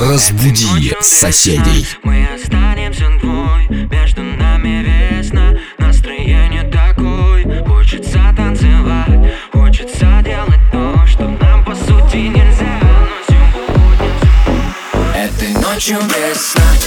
Разбуди соседей. Мы останемся двой, между нами весна, настроение такой, хочется танцевать, хочется делать то, что нам по сути нельзя, но сегодня. Этой ночью без.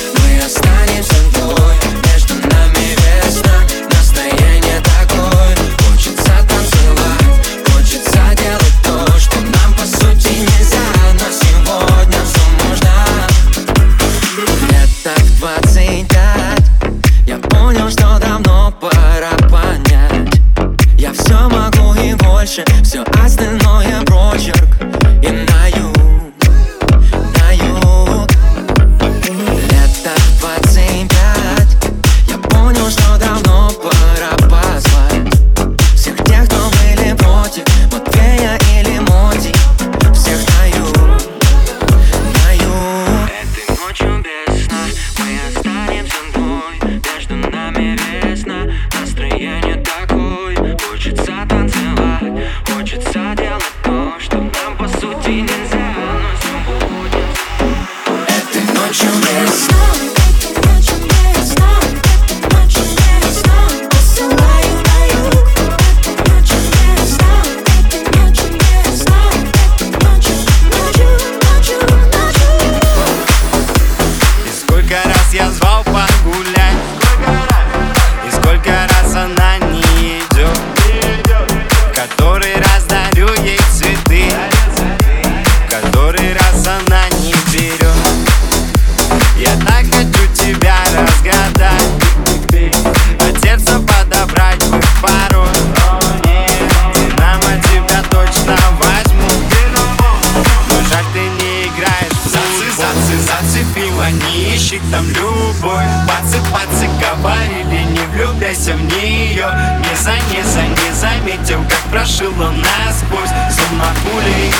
тобой Подсыпаться говорили, не влюбляйся в нее Не за, не за, не заметил, как прошила насквозь Словно пули.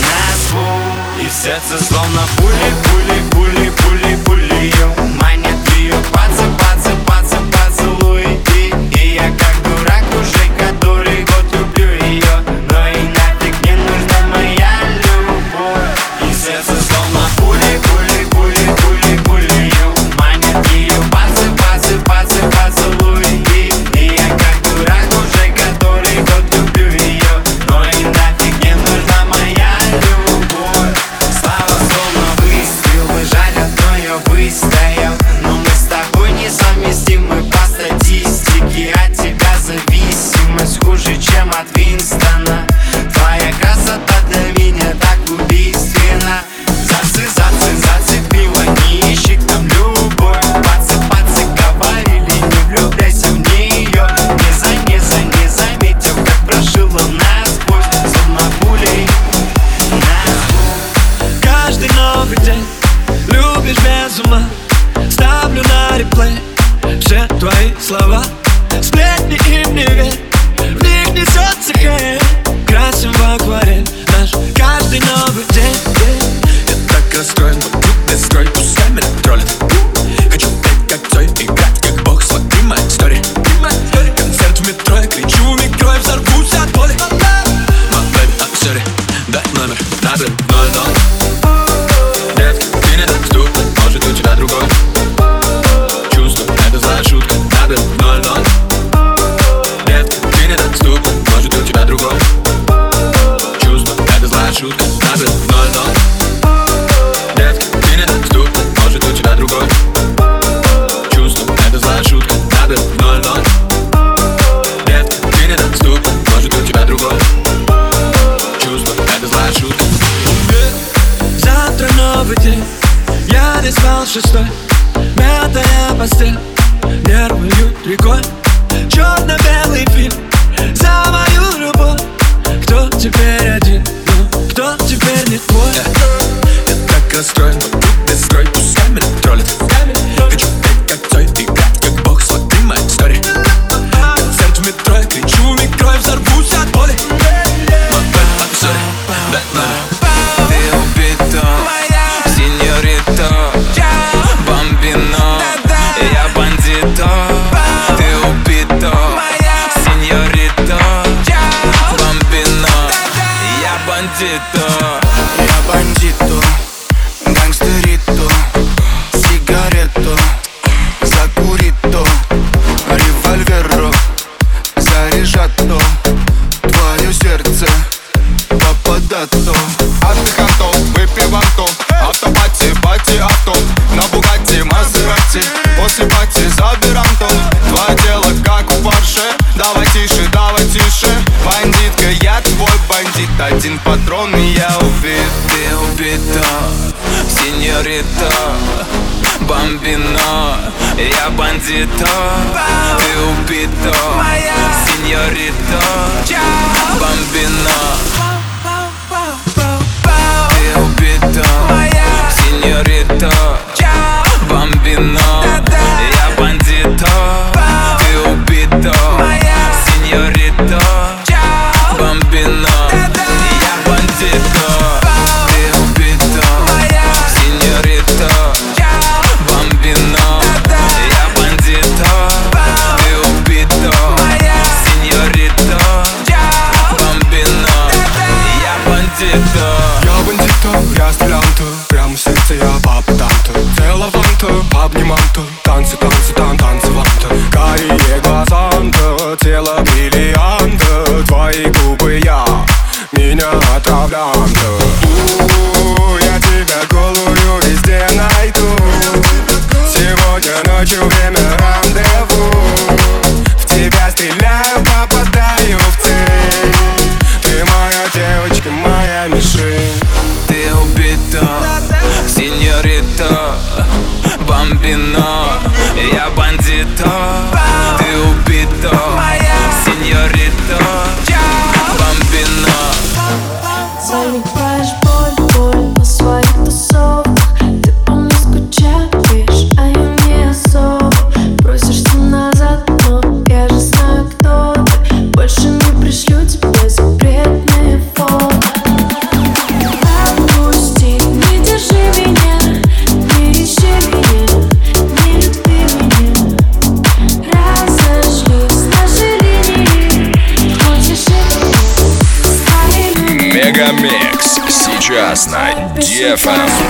Насквозь. И сердце словно пули, пули, пули, пули, пули. Манят ее под слова. Ставит ноль-ноль Детка, ты не Может у тебя другой. Чувство, это злая шутка Ставит ноль-ноль Детка, ты не Может у тебя другой. Чувство, это злая шутка Завтра новый день. Я не спал шестой. Мятая постель. Нервы льют рекой. Черно-белый фильм. За мою любовь. Кто теперь? Strength. Я бандито, FM.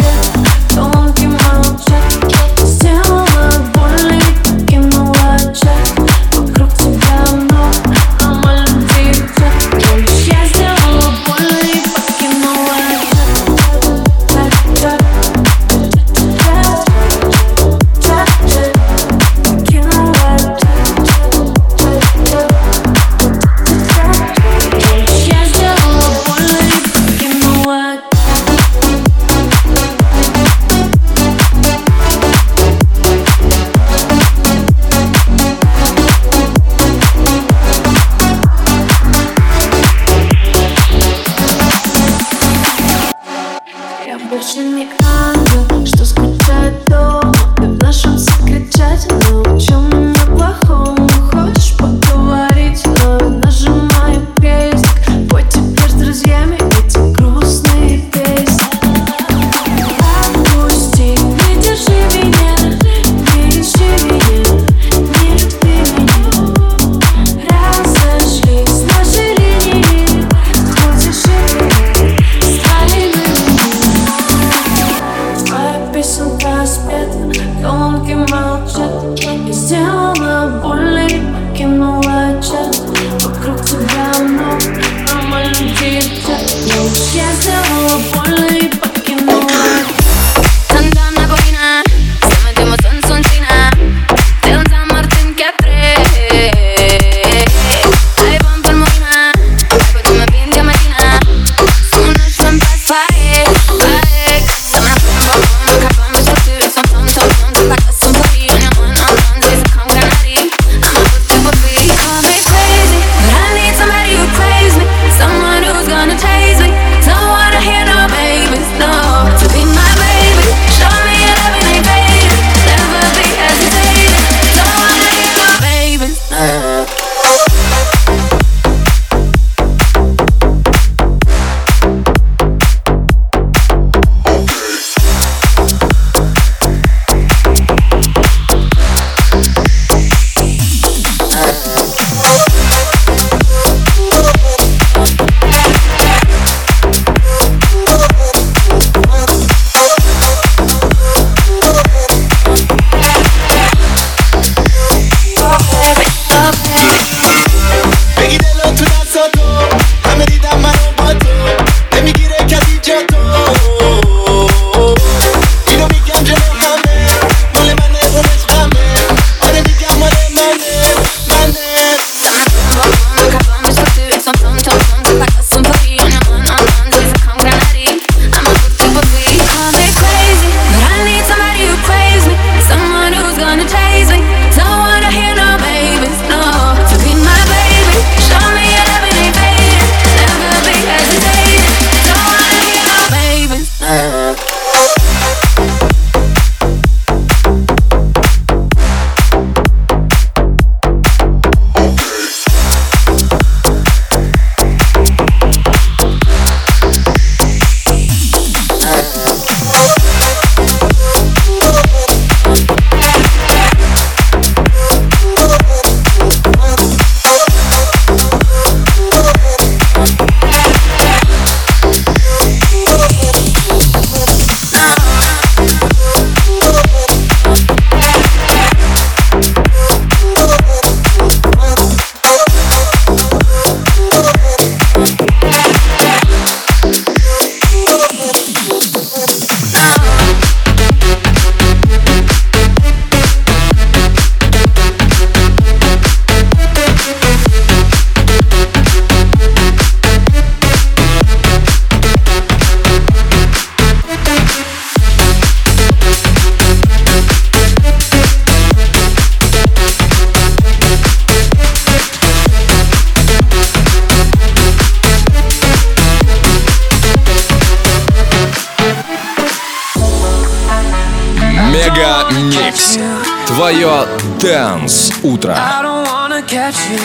Твое Дэнс Утро. I don't wanna catch you.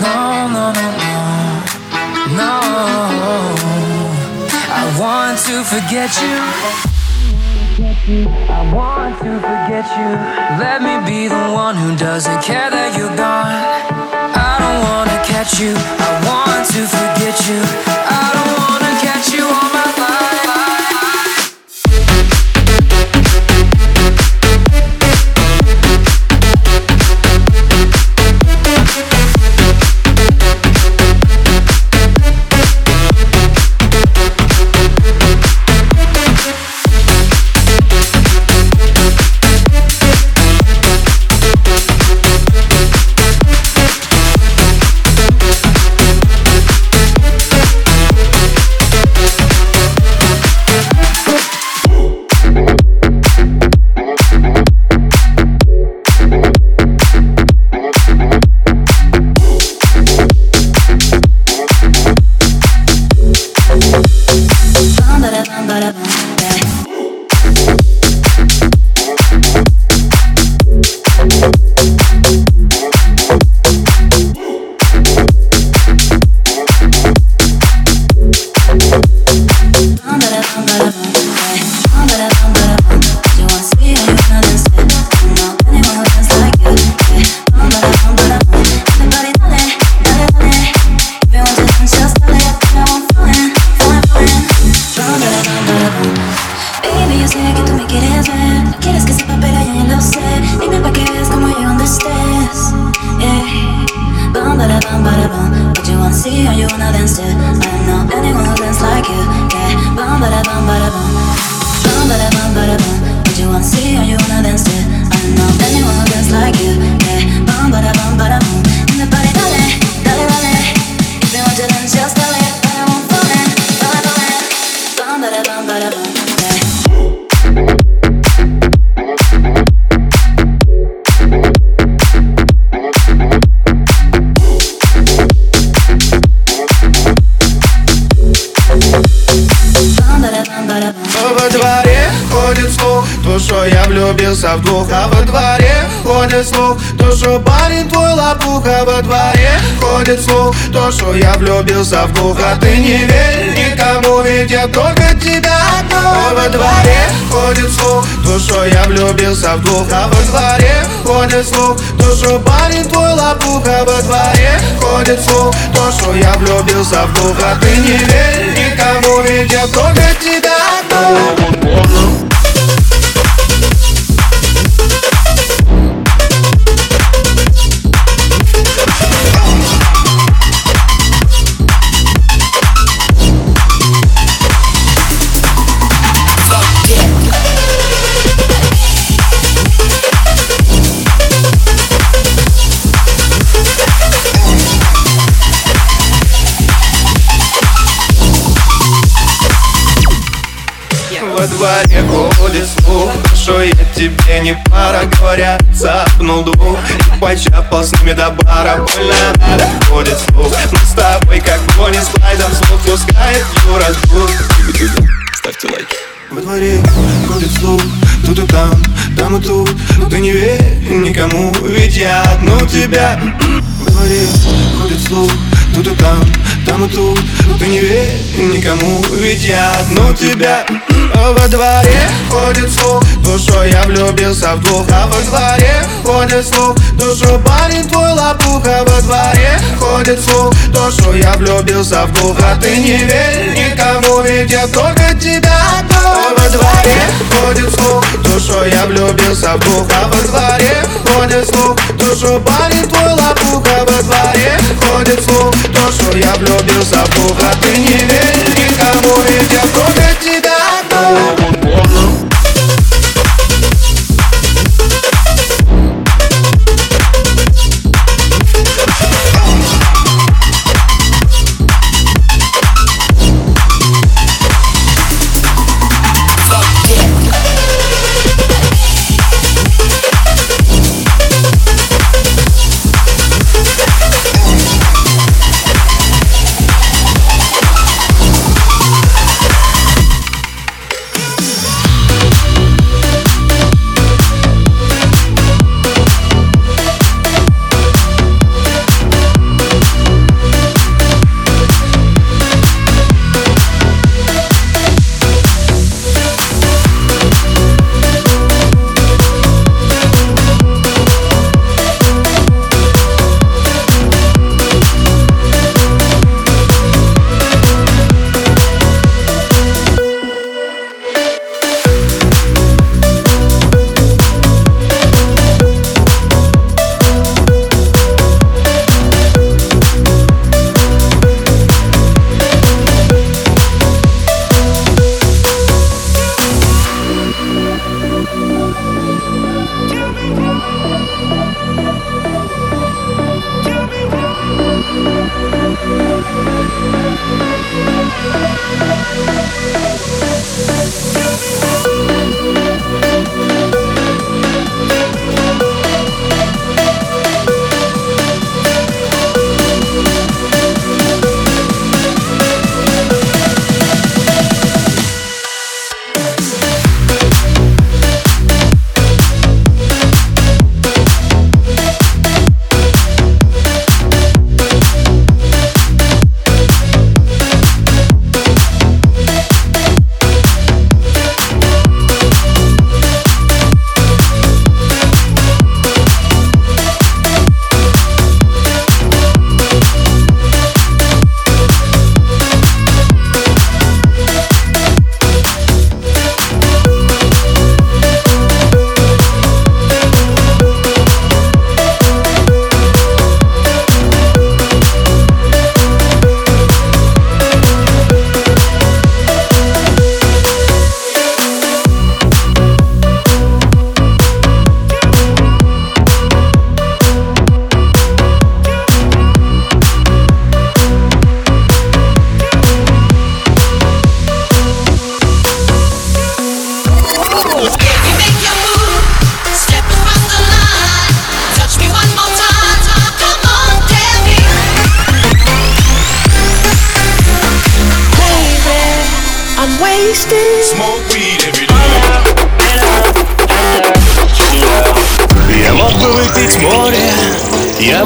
No, no, no, no. No. I want to forget you. I want to forget you. Let me be the one who doesn't care that you're gone. I don't wanna catch you. I want to forget you. I don't wanna То, что парень твой лопуха Во дворе. Ходит слух, то, что я влюбился в двух А ты не верь никому, ведь я только тебя одну Во дворе ходит слух, то, что я влюбился в двух А во дворе ходит слух, то, что парень твой лопуха Во дворе. Ходит слух, то, что я влюбился в двух А ты не верь никому, ведь я только тебя одну Во дворе ходит слух, что я тебе не пара Говорят, запнул дух и почапал с ними до бара Больно надо, ходит слух. Мы с тобой как Бонни с Клайдом Слух пускает Юра Дух Ставьте лайки. Во дворе ходит слух, тут и там, там и тут. Ты не верь никому, ведь я одну тебя. Во дворе ходит слух, тут и там, там и тут. Ты не верь никому, ведь я одну тебя. Во дворе ходит слух, что я влюбился в двух. А во дворе ходит слух, что парень твой лопуха Во дворе ходит слух, что я влюбился в двух. А ты не верь никому, ведь я только тебя одну Во дворе ходит слух, что я влюбился в двух А во дворе ходит слух, что парень твой лопуха Во дворе ходит слух, что я влюбился в двух А ты не верь никому, ведь я только тебя одну